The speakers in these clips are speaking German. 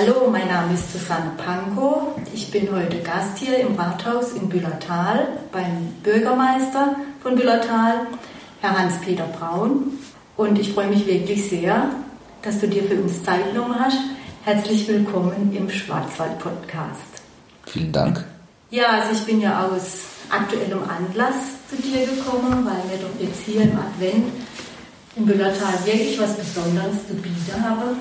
Hallo, mein Name ist Susanne Pankow. Ich bin heute Gast hier im Rathaus in Büllertal beim Bürgermeister von Büllertal, Herr Hans-Peter Braun. Und ich freue mich wirklich sehr, dass du dir für uns Zeit genommen hast. Herzlich willkommen im Schwarzwald-Podcast. Vielen Dank. Ja, also ich bin ja aus aktuellem Anlass zu dir gekommen, weil wir doch jetzt hier im Advent in Büllertal wirklich was Besonderes zu bieten haben.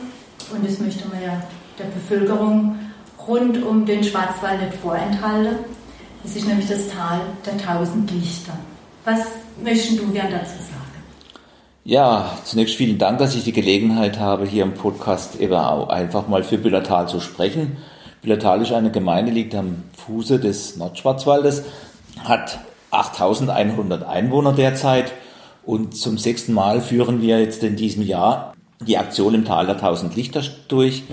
Und das möchte man ja der Bevölkerung rund um den Schwarzwald nicht vorenthalten. Das ist nämlich das Tal der tausend Lichter. Was möchten du gern dazu sagen? Ja, zunächst vielen Dank, dass ich die Gelegenheit habe, hier im Podcast eben auch einfach mal für Büllertal zu sprechen. Büllertal ist eine Gemeinde, liegt am Fuße des Nordschwarzwaldes, hat 8100 Einwohner derzeit und zum sechsten Mal führen wir jetzt in diesem Jahr die Aktion im Tal der 1000 Lichter durch.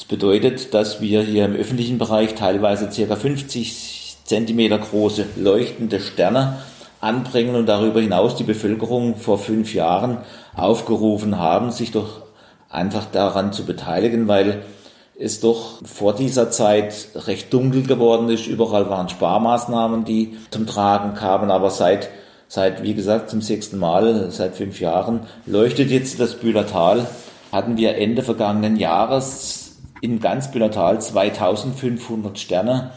Das bedeutet, dass wir hier im öffentlichen Bereich teilweise ca. 50 Zentimeter große leuchtende Sterne anbringen und darüber hinaus die Bevölkerung vor fünf Jahren aufgerufen haben, sich doch einfach daran zu beteiligen, weil es doch vor dieser Zeit recht dunkel geworden ist. Überall waren Sparmaßnahmen, die zum Tragen kamen, aber seit seit, wie gesagt, zum sechsten Mal, seit fünf Jahren, leuchtet jetzt das Bühlertal. Hatten wir Ende vergangenen Jahres in ganz Büllertal 2500 Sterne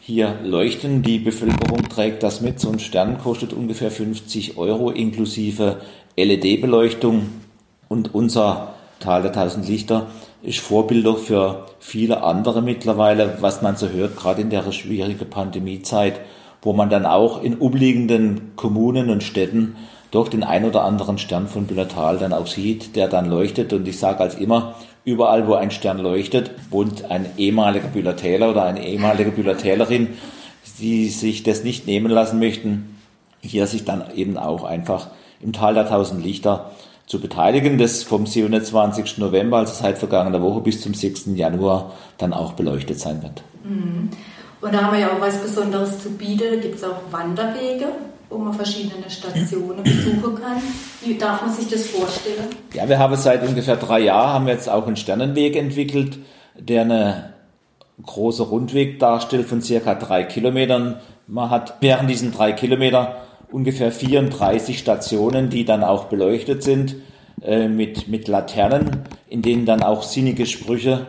hier leuchten. Die Bevölkerung trägt das mit. So ein Stern kostet ungefähr 50 Euro inklusive LED-Beleuchtung. Und unser Tal der 1000 Lichter ist Vorbilder für viele andere mittlerweile, was man so hört, gerade in der schwierigen Pandemiezeit, wo man dann auch in umliegenden Kommunen und Städten doch den ein oder anderen Stern von Büllertal dann auch sieht, der dann leuchtet. Und ich sage als immer, Überall, wo ein Stern leuchtet, wohnt ein ehemaliger Büllertäler oder eine ehemalige Büllertälerin, die sich das nicht nehmen lassen möchten, hier sich dann eben auch einfach im Tal der Tausend Lichter zu beteiligen, das vom 27. November, also seit vergangener Woche bis zum 6. Januar, dann auch beleuchtet sein wird. Mhm. Und da haben wir ja auch was Besonderes zu bieten. Da gibt es auch Wanderwege wo man verschiedene Stationen besuchen kann. Wie darf man sich das vorstellen? Ja, wir haben seit ungefähr drei Jahren haben wir jetzt auch einen Sternenweg entwickelt, der eine große Rundweg darstellt von circa drei Kilometern. Man hat während diesen drei Kilometer ungefähr 34 Stationen, die dann auch beleuchtet sind äh, mit, mit Laternen, in denen dann auch sinnige Sprüche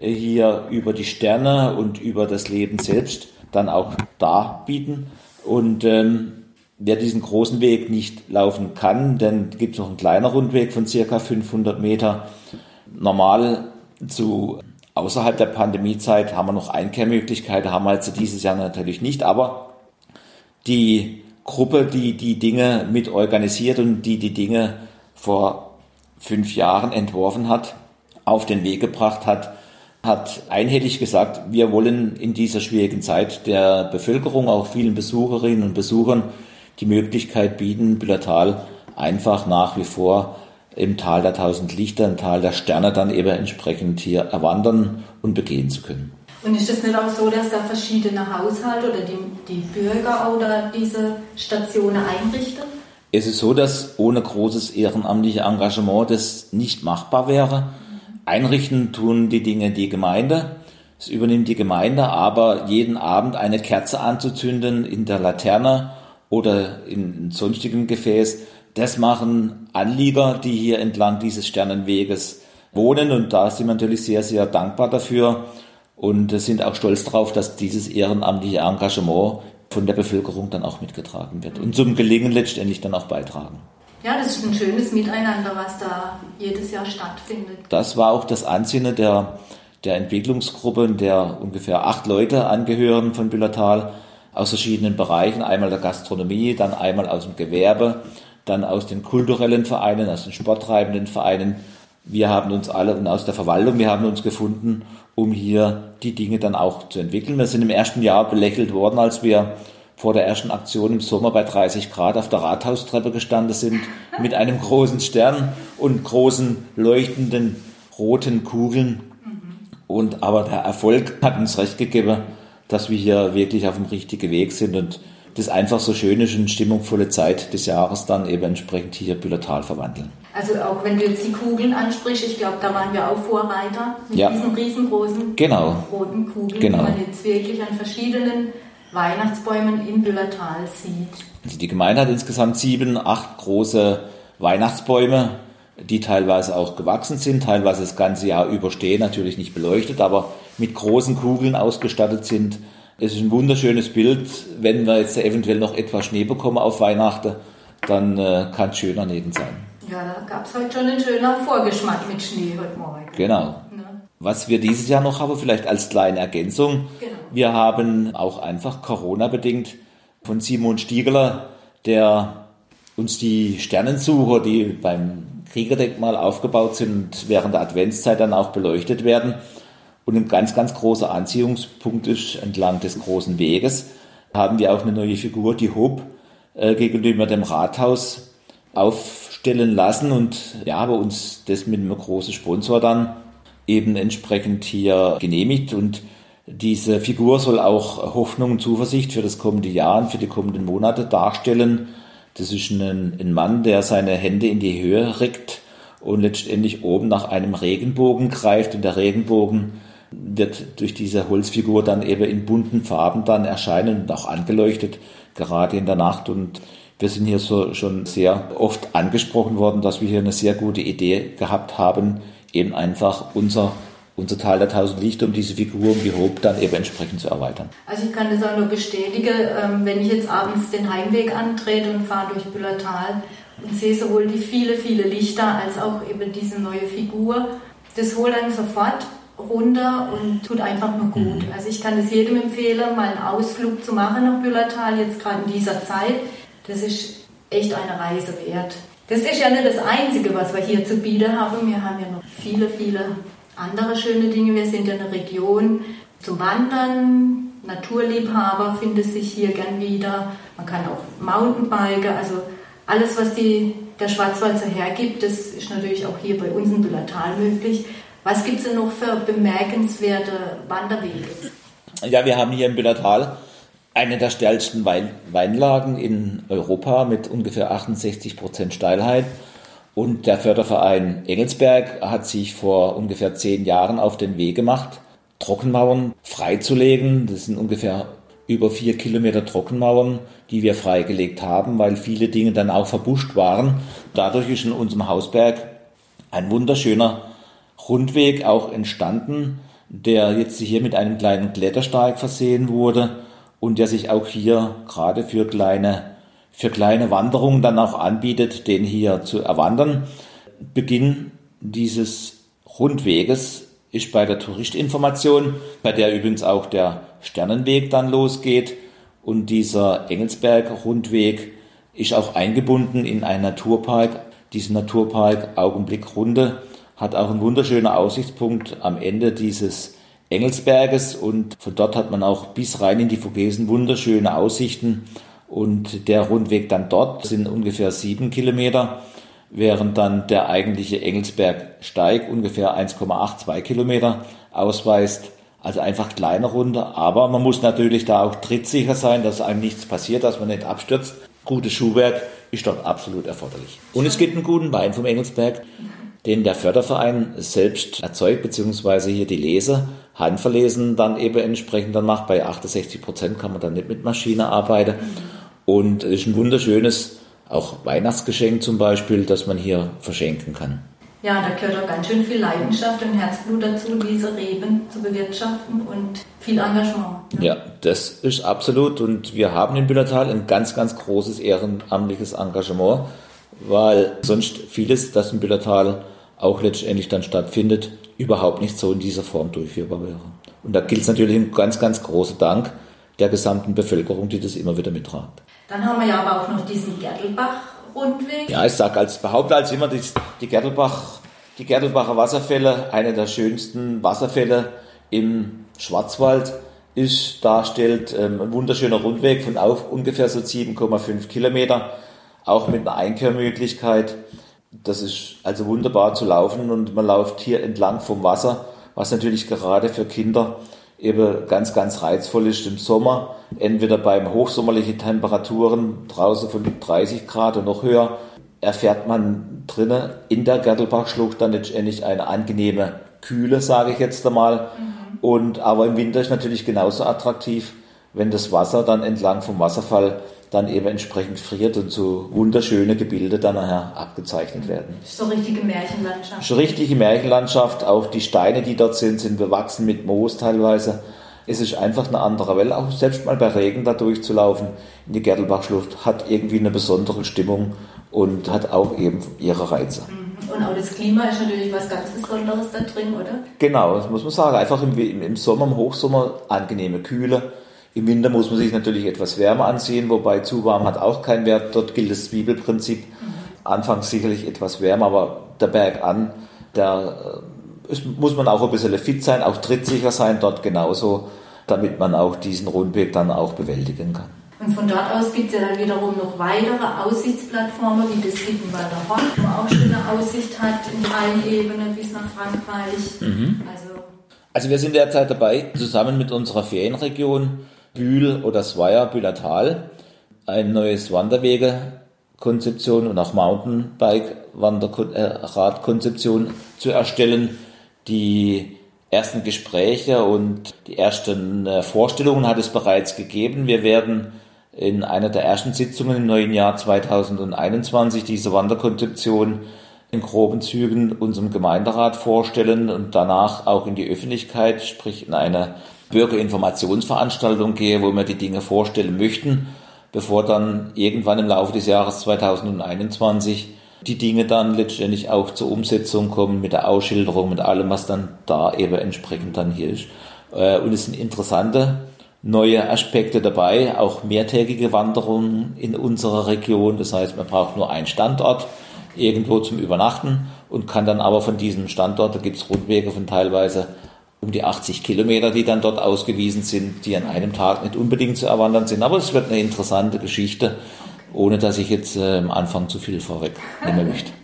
äh, hier über die Sterne und über das Leben selbst dann auch darbieten. Und ähm, Wer diesen großen Weg nicht laufen kann, dann gibt es noch einen kleinen Rundweg von circa 500 Meter. Normal zu außerhalb der Pandemiezeit haben wir noch Einkehrmöglichkeiten, haben wir jetzt dieses Jahr natürlich nicht, aber die Gruppe, die die Dinge mit organisiert und die die Dinge vor fünf Jahren entworfen hat, auf den Weg gebracht hat, hat einhellig gesagt, wir wollen in dieser schwierigen Zeit der Bevölkerung, auch vielen Besucherinnen und Besuchern, die Möglichkeit bieten, Büllertal einfach nach wie vor im Tal der tausend Lichter, im Tal der Sterne dann eben entsprechend hier erwandern und begehen zu können. Und ist es nicht auch so, dass da verschiedene Haushalte oder die, die Bürger oder diese Stationen einrichten? Es ist so, dass ohne großes ehrenamtliches Engagement das nicht machbar wäre. Einrichten tun die Dinge die Gemeinde. Es übernimmt die Gemeinde, aber jeden Abend eine Kerze anzuzünden in der Laterne oder in sonstigem Gefäß. Das machen Anlieger, die hier entlang dieses Sternenweges wohnen und da sind wir natürlich sehr, sehr dankbar dafür und sind auch stolz darauf, dass dieses ehrenamtliche Engagement von der Bevölkerung dann auch mitgetragen wird und zum Gelingen letztendlich dann auch beitragen. Ja, das ist ein schönes Miteinander, was da jedes Jahr stattfindet. Das war auch das Ansinnen der, der Entwicklungsgruppe, der ungefähr acht Leute angehören von Büllertal aus verschiedenen Bereichen, einmal der Gastronomie, dann einmal aus dem Gewerbe, dann aus den kulturellen Vereinen, aus den sporttreibenden Vereinen. Wir haben uns alle und aus der Verwaltung, wir haben uns gefunden, um hier die Dinge dann auch zu entwickeln. Wir sind im ersten Jahr belächelt worden, als wir vor der ersten Aktion im Sommer bei 30 Grad auf der Rathaustreppe gestanden sind mit einem großen Stern und großen leuchtenden roten Kugeln. Und aber der Erfolg hat uns recht gegeben dass wir hier wirklich auf dem richtigen Weg sind. Und das einfach so schöne und stimmungsvolle Zeit des Jahres dann eben entsprechend hier Büllertal verwandeln. Also auch wenn du jetzt die Kugeln ansprichst, ich glaube, da waren wir auch Vorreiter mit Ja. diesen riesengroßen Genau. roten Kugeln, Genau. die man jetzt wirklich an verschiedenen Weihnachtsbäumen in Büllertal sieht. Also die Gemeinde hat insgesamt sieben, acht große Weihnachtsbäume, die teilweise auch gewachsen sind, teilweise das ganze Jahr überstehen, natürlich nicht beleuchtet, aber mit großen Kugeln ausgestattet sind. Es ist ein wunderschönes Bild. Wenn wir jetzt eventuell noch etwas Schnee bekommen auf Weihnachten, dann äh, kann es schön daneben sein. Ja, da gab es heute schon einen schönen Vorgeschmack mit Schnee heute Morgen. Genau. Ne? Was wir dieses Jahr noch haben, vielleicht als kleine Ergänzung. Genau. Wir haben auch einfach Corona-bedingt von Simon Stiegeler, der uns die Sternensucher, die beim Kriegerdenkmal aufgebaut sind und während der Adventszeit dann auch beleuchtet werden. Und ein ganz, ganz großer Anziehungspunkt ist entlang des großen Weges, haben wir auch eine neue Figur, die Hob, äh, gegenüber dem Rathaus aufstellen lassen und ja, haben uns das mit einem großen Sponsor dann eben entsprechend hier genehmigt und diese Figur soll auch Hoffnung und Zuversicht für das kommende Jahr und für die kommenden Monate darstellen. Das ist ein, ein Mann, der seine Hände in die Höhe reckt und letztendlich oben nach einem Regenbogen greift und der Regenbogen wird durch diese Holzfigur dann eben in bunten Farben dann erscheinen und auch angeleuchtet, gerade in der Nacht und wir sind hier so schon sehr oft angesprochen worden, dass wir hier eine sehr gute Idee gehabt haben, eben einfach unser, unser Teil der tausend Lichter, um diese Figur, um die Hope dann eben entsprechend zu erweitern. Also ich kann das auch nur bestätigen, ähm, wenn ich jetzt abends den Heimweg antrete und fahre durch Büllertal und sehe sowohl die viele, viele Lichter als auch eben diese neue Figur, das holt einen sofort runter und tut einfach nur gut. Also ich kann es jedem empfehlen, mal einen Ausflug zu machen nach Büllertal, jetzt gerade in dieser Zeit. Das ist echt eine Reise wert. Das ist ja nicht das Einzige, was wir hier zu bieten haben. Wir haben ja noch viele, viele andere schöne Dinge. Wir sind ja eine Region zum Wandern. Naturliebhaber findet sich hier gern wieder. Man kann auch Mountainbiken. Also alles, was die, der Schwarzwald so hergibt, das ist natürlich auch hier bei uns in Büllertal möglich. Was gibt es denn noch für bemerkenswerte Wanderwege? Ja, wir haben hier im Büllertal eine der steilsten Wein Weinlagen in Europa mit ungefähr 68 Prozent Steilheit. Und der Förderverein Engelsberg hat sich vor ungefähr zehn Jahren auf den Weg gemacht, Trockenmauern freizulegen. Das sind ungefähr über vier Kilometer Trockenmauern, die wir freigelegt haben, weil viele Dinge dann auch verbuscht waren. Dadurch ist in unserem Hausberg ein wunderschöner Rundweg auch entstanden, der jetzt hier mit einem kleinen Klettersteig versehen wurde und der sich auch hier gerade für kleine, für kleine Wanderungen dann auch anbietet, den hier zu erwandern. Beginn dieses Rundweges ist bei der Touristinformation, bei der übrigens auch der Sternenweg dann losgeht. Und dieser Engelsberg-Rundweg ist auch eingebunden in einen Naturpark. Diesen Naturpark Augenblickrunde hat auch einen wunderschönen Aussichtspunkt am Ende dieses Engelsberges und von dort hat man auch bis rein in die Vogesen wunderschöne Aussichten und der Rundweg dann dort sind ungefähr sieben Kilometer, während dann der eigentliche Engelsbergsteig ungefähr 1,82 Kilometer ausweist. Also einfach kleine Runde, aber man muss natürlich da auch trittsicher sein, dass einem nichts passiert, dass man nicht abstürzt. Gutes Schuhwerk ist dort absolut erforderlich. Und es gibt einen guten Wein vom Engelsberg, den der Förderverein selbst erzeugt, beziehungsweise hier die Leser handverlesen dann eben entsprechend dann macht. Bei 68 Prozent kann man dann nicht mit Maschine arbeiten. Und es ist ein wunderschönes, auch Weihnachtsgeschenk zum Beispiel, das man hier verschenken kann. Ja, da gehört auch ganz schön viel Leidenschaft und Herzblut dazu, diese Reben zu bewirtschaften und viel Engagement. ne? Ja, das ist absolut. Und wir haben in Büllertal ein ganz, ganz großes ehrenamtliches Engagement, weil sonst vieles, das in Büllertal auch letztendlich dann stattfindet, überhaupt nicht so in dieser Form durchführbar wäre. Und da gilt es natürlich ein ganz, ganz großer Dank der gesamten Bevölkerung, die das immer wieder mittragt. Dann haben wir ja aber auch noch diesen Gertelbach-Rundweg. Ja, ich sage als behaupte als immer, die, die Gertelbach, die Gertelbacher Wasserfälle, eine der schönsten Wasserfälle im Schwarzwald ist, darstellt ähm, ein wunderschöner Rundweg von auf ungefähr so 7,5 Kilometer, auch mit einer Einkehrmöglichkeit. Das ist also wunderbar zu laufen und man läuft hier entlang vom Wasser, was natürlich gerade für Kinder eben ganz, ganz reizvoll ist im Sommer. Entweder beim hochsommerlichen Temperaturen draußen von 30 Grad und noch höher erfährt man drinnen in der Gertelbachschlucht dann letztendlich eine angenehme Kühle, sage ich jetzt einmal. Mhm. Und aber im Winter ist natürlich genauso attraktiv, wenn das Wasser dann entlang vom Wasserfall dann eben entsprechend friert und so wunderschöne Gebilde dann nachher abgezeichnet werden. So richtige Märchenlandschaft. So richtige Märchenlandschaft, auch die Steine, die dort sind, sind bewachsen mit Moos teilweise. Es ist einfach eine andere Welt, auch selbst mal bei Regen da durchzulaufen in die Gertelbachschlucht hat irgendwie eine besondere Stimmung und hat auch eben ihre Reize. Mhm. Und auch das Klima ist natürlich was ganz Besonderes da drin, oder? Genau, das muss man sagen. Einfach im, im Sommer, im Hochsommer angenehme Kühle. Im Winter muss man sich natürlich etwas wärmer anziehen, wobei zu warm hat auch keinen Wert. Dort gilt das Zwiebelprinzip. Anfangs sicherlich etwas wärmer, aber der Berg an, da äh, muss man auch ein bisschen fit sein, auch trittsicher sein dort genauso, damit man auch diesen Rundweg dann auch bewältigen kann. Und von dort aus gibt es ja dann wiederum noch weitere Aussichtsplattformen, wie das Sittenwalder Horn, wo man auch schöne Aussicht hat in allen Ebenen bis nach Frankreich. Mhm. Also, also wir sind derzeit dabei, zusammen mit unserer Ferienregion Bühl oder Sweier, Bühlertal, ein neues Wanderwegekonzeption und auch Mountainbike-Radkonzeption zu erstellen, die ersten Gespräche und die ersten äh, Vorstellungen hat es bereits gegeben. Wir werden in einer der ersten Sitzungen im neuen Jahr 2021 diese Wanderkonzeption in groben Zügen unserem Gemeinderat vorstellen und danach auch in die Öffentlichkeit, sprich in eine Bürgerinformationsveranstaltung gehe, wo wir die Dinge vorstellen möchten, bevor dann irgendwann im Laufe des Jahres 2021 die Dinge dann letztendlich auch zur Umsetzung kommen mit der Ausschilderung, mit allem, was dann da eben entsprechend dann hier ist. Äh, und es sind interessante neue Aspekte dabei, auch mehrtägige Wanderungen in unserer Region. Das heißt, man braucht nur einen Standort irgendwo zum Übernachten und kann dann aber von diesem Standort, da gibt es Rundwege von teilweise um die 80 Kilometer, die dann dort ausgewiesen sind, die an einem Tag nicht unbedingt zu erwandern sind. Aber es wird eine interessante Geschichte, ohne dass ich jetzt äh, am Anfang zu viel vorwegnehmen möchte.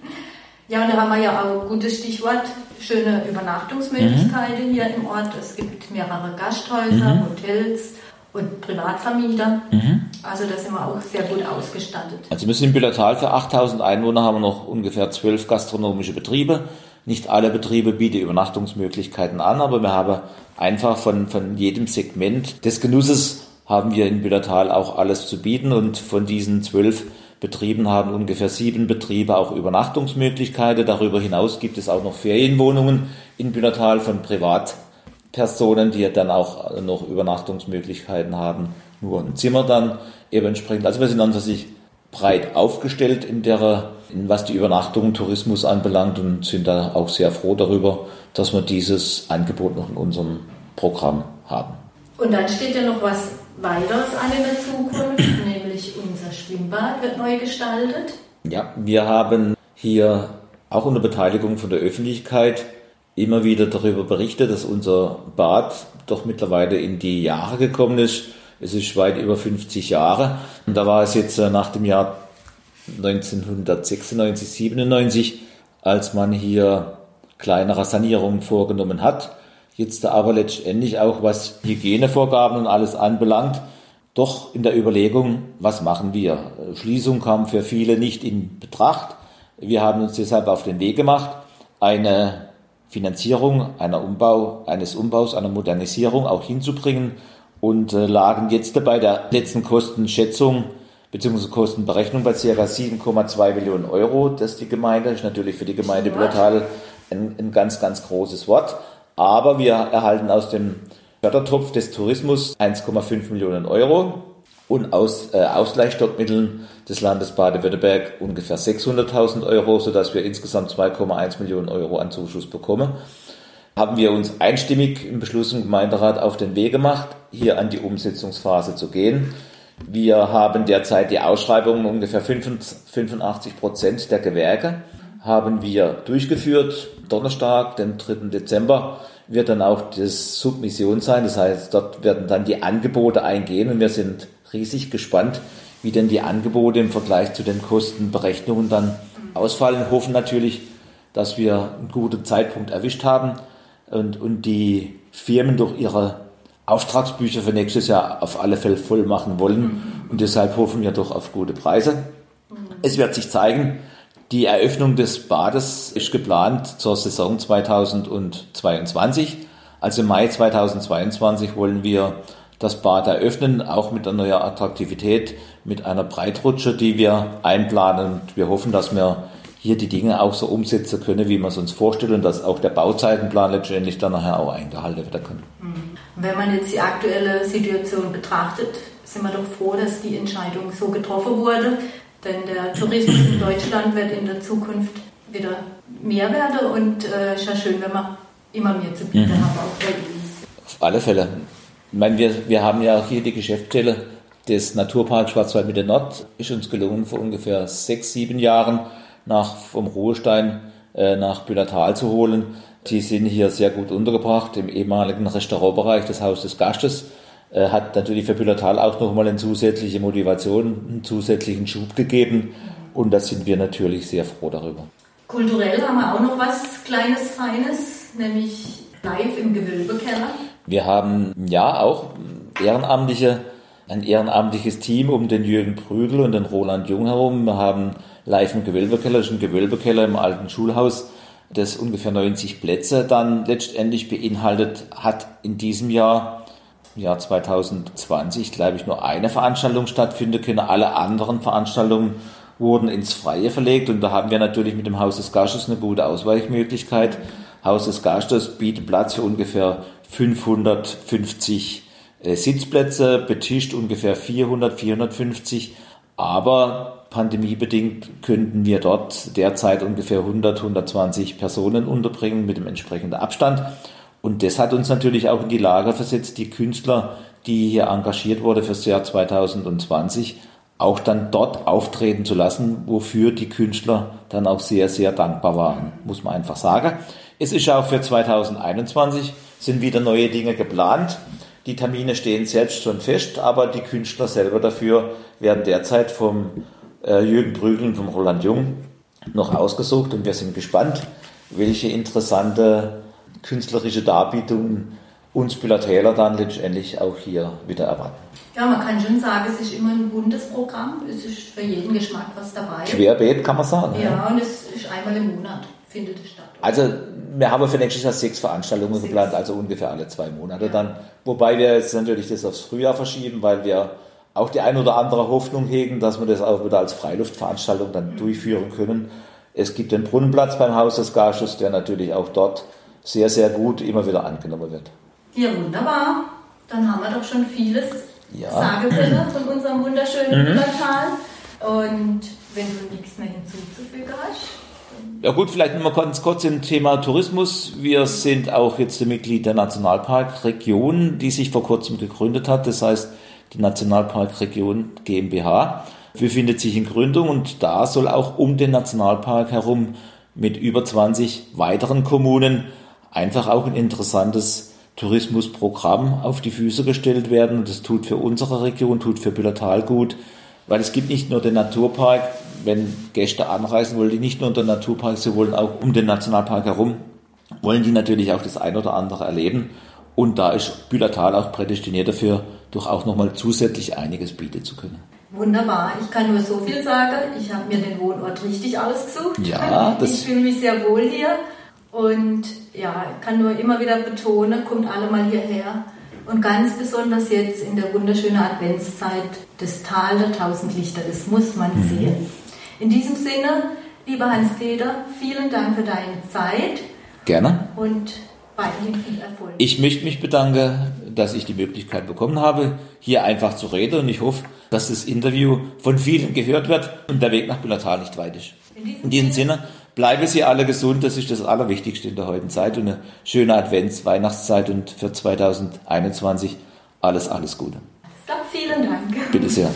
Ja, und da haben wir ja auch ein gutes Stichwort, schöne Übernachtungsmöglichkeiten mhm. hier im Ort. Es gibt mehrere Gasthäuser, mhm. Hotels und Privatvermieter. Mhm. Also da sind wir auch sehr gut ausgestattet. Also wir sind in Büllertal für 8000 Einwohner haben wir noch ungefähr zwölf gastronomische Betriebe. Nicht alle Betriebe bieten Übernachtungsmöglichkeiten an, aber wir haben einfach von, von jedem Segment des Genusses haben wir in Büllertal auch alles zu bieten und von diesen zwölf Betrieben haben ungefähr sieben Betriebe auch Übernachtungsmöglichkeiten. Darüber hinaus gibt es auch noch Ferienwohnungen in Büllertal von Privatpersonen, die dann auch noch Übernachtungsmöglichkeiten haben. Nur ein Zimmer dann eben entsprechend. Also wir sind an sich breit aufgestellt in der, in was die Übernachtung Tourismus anbelangt und sind da auch sehr froh darüber, dass wir dieses Angebot noch in unserem Programm haben. Und dann steht ja noch was weiteres an in der Zukunft, nämlich unser Schwimmbad wird neu gestaltet. Ja, wir haben hier auch unter Beteiligung von der Öffentlichkeit immer wieder darüber berichtet, dass unser Bad doch mittlerweile in die Jahre gekommen ist. Es ist weit über 50 Jahre. Und da war es jetzt äh, nach dem Jahr 1996, 97, als man hier kleinere Sanierungen vorgenommen hat jetzt aber letztendlich auch was Hygienevorgaben und alles anbelangt, doch in der Überlegung, was machen wir? Schließung kam für viele nicht in Betracht. Wir haben uns deshalb auf den Weg gemacht, eine Finanzierung einer Umbau, eines Umbaus, einer Modernisierung auch hinzubringen und äh, lagen jetzt bei der letzten Kostenschätzung bzw. Kostenberechnung bei ca. 7,2 Millionen Euro. Das ist die Gemeinde, ist natürlich für die Gemeinde Blödtal ein, ein ganz, ganz großes Wort. Aber wir erhalten aus dem Fördertopf des Tourismus 1,5 Millionen Euro und aus äh, Ausgleichsstockmitteln des Landes Baden-Württemberg ungefähr 600.000 Euro, sodass wir insgesamt 2,1 Millionen Euro an Zuschuss bekommen. Haben wir uns einstimmig im Beschluss im Gemeinderat auf den Weg gemacht, hier an die Umsetzungsphase zu gehen. Wir haben derzeit die Ausschreibungen ungefähr 85 Prozent der Gewerke haben wir durchgeführt. Donnerstag, den 3. Dezember, wird dann auch das Submission sein. Das heißt, dort werden dann die Angebote eingehen und wir sind riesig gespannt, wie denn die Angebote im Vergleich zu den Kostenberechnungen dann ausfallen. Hoffen natürlich, dass wir einen guten Zeitpunkt erwischt haben und, und die Firmen durch ihre Auftragsbücher für nächstes Jahr auf alle Fälle voll machen wollen. Mhm. Und deshalb hoffen wir doch auf gute Preise. Mhm. Es wird sich zeigen, die Eröffnung des Bades ist geplant zur Saison 2022. Also im Mai 2022 wollen wir das Bad eröffnen, auch mit einer neuen Attraktivität, mit einer Breitrutsche, die wir einplanen. Und wir hoffen, dass wir hier die Dinge auch so umsetzen können, wie wir es uns vorstellen und dass auch der Bauzeitenplan letztendlich dann nachher auch eingehalten werden kann. Mhm. Wenn man jetzt die aktuelle Situation betrachtet, sind wir doch froh, dass die Entscheidung so getroffen wurde, denn der Tourismus in Deutschland wird in der Zukunft wieder mehr werden und es äh, ist ja schön, wenn wir immer mehr zu bieten mhm. haben, auch bei uns. Auf alle Fälle. Ich meine, wir, wir haben ja auch hier die Geschäftsstelle des Naturparks Schwarzwald Mitte Nord. Ist uns gelungen, vor ungefähr sechs, sieben Jahren nach, vom Ruhestein äh, nach Büllertal zu holen. Die sind hier sehr gut untergebracht im ehemaligen Restaurantbereich des Hauses des Gastes äh, hat natürlich für Büllertal auch nochmal eine zusätzliche Motivation, einen zusätzlichen Schub gegeben. Und da sind wir natürlich sehr froh darüber. Kulturell haben wir auch noch was Kleines, Feines, nämlich live im Gewölbekeller. Wir haben ja auch ehrenamtliche, ein ehrenamtliches Team um den Jürgen Prügel und den Roland Jung herum. Wir haben live im Gewölbekeller, das ist ein Gewölbekeller im alten Schulhaus, das ungefähr 90 Plätze dann letztendlich beinhaltet, hat in diesem Jahr Jahr 2020, glaube ich, nur eine Veranstaltung stattfinden können. Alle anderen Veranstaltungen wurden ins Freie verlegt und da haben wir natürlich mit dem Haus des Gastes eine gute Ausweichmöglichkeit. Haus des Gastes bietet Platz für ungefähr 550 äh, Sitzplätze, betischt ungefähr 400, 450, aber pandemiebedingt könnten wir dort derzeit ungefähr 100, 120 Personen unterbringen mit dem entsprechenden Abstand. Und das hat uns natürlich auch in die Lage versetzt, die Künstler, die hier engagiert wurden fürs Jahr 2020, auch dann dort auftreten zu lassen, wofür die Künstler dann auch sehr, sehr dankbar waren, muss man einfach sagen. Es ist auch für 2021 sind wieder neue Dinge geplant. Die Termine stehen selbst schon fest, aber die Künstler selber dafür werden derzeit vom äh, Jürgen Brügel und vom Roland Jung noch ausgesucht und wir sind gespannt, welche interessante künstlerische Darbietungen uns Büllertäler dann letztendlich auch hier wieder erwarten. Ja, man kann schon sagen, es ist immer ein buntes Programm. Es ist für jeden Geschmack was dabei. Querbeet kann man sagen. Ja, ja. und es ist einmal im Monat findet es statt. Also wir haben für nächstes Jahr sechs Veranstaltungen sechs. geplant, also ungefähr alle zwei Monate ja. dann. Wobei wir jetzt natürlich das aufs Frühjahr verschieben, weil wir auch die ein oder andere Hoffnung hegen, dass wir das auch wieder als Freiluftveranstaltung dann mhm. durchführen können. Es gibt den Brunnenplatz beim Haus des Garsches, der natürlich auch dort sehr, sehr gut immer wieder angenommen wird. Ja, wunderbar. Dann haben wir doch schon vieles ja. sagen können von unserem wunderschönen mhm. Und wenn du nichts mehr hinzuzufügen hast. Ja gut, vielleicht noch mal ganz kurz im Thema Tourismus. Wir sind auch jetzt Mitglied der Nationalparkregion, die sich vor kurzem gegründet hat. Das heißt, die Nationalparkregion GmbH befindet sich in Gründung und da soll auch um den Nationalpark herum mit über 20 weiteren Kommunen einfach auch ein interessantes Tourismusprogramm auf die Füße gestellt werden. Das tut für unsere Region, tut für Büllertal gut, weil es gibt nicht nur den Naturpark, wenn Gäste anreisen wollen, die nicht nur den Naturpark, sie wollen auch um den Nationalpark herum, wollen die natürlich auch das ein oder andere erleben. Und da ist Büllertal auch prädestiniert dafür, doch auch nochmal zusätzlich einiges bieten zu können. Wunderbar. Ich kann nur so viel sagen. Ich habe mir den Wohnort richtig ausgesucht. Ja, das ich fühle mich sehr wohl hier. Und ja, ich kann nur immer wieder betonen, kommt alle mal hierher. Und ganz besonders jetzt in der wunderschönen Adventszeit, das Tal der tausend Lichter, das muss man mhm. sehen. In diesem Sinne, lieber Hans-Peter, vielen Dank für deine Zeit. Gerne. Und weiterhin viel Erfolg. Ich möchte mich bedanken, dass ich die Möglichkeit bekommen habe, hier einfach zu reden. Und ich hoffe, dass das Interview von vielen gehört wird und der Weg nach Büllertal nicht weit ist. In diesem, in diesem Sinne, Bleiben Sie alle gesund, das ist das Allerwichtigste in der heutigen Zeit und eine schöne Advents-, Weihnachtszeit und für 2021 alles, alles Gute. Vielen Dank. Bitte sehr.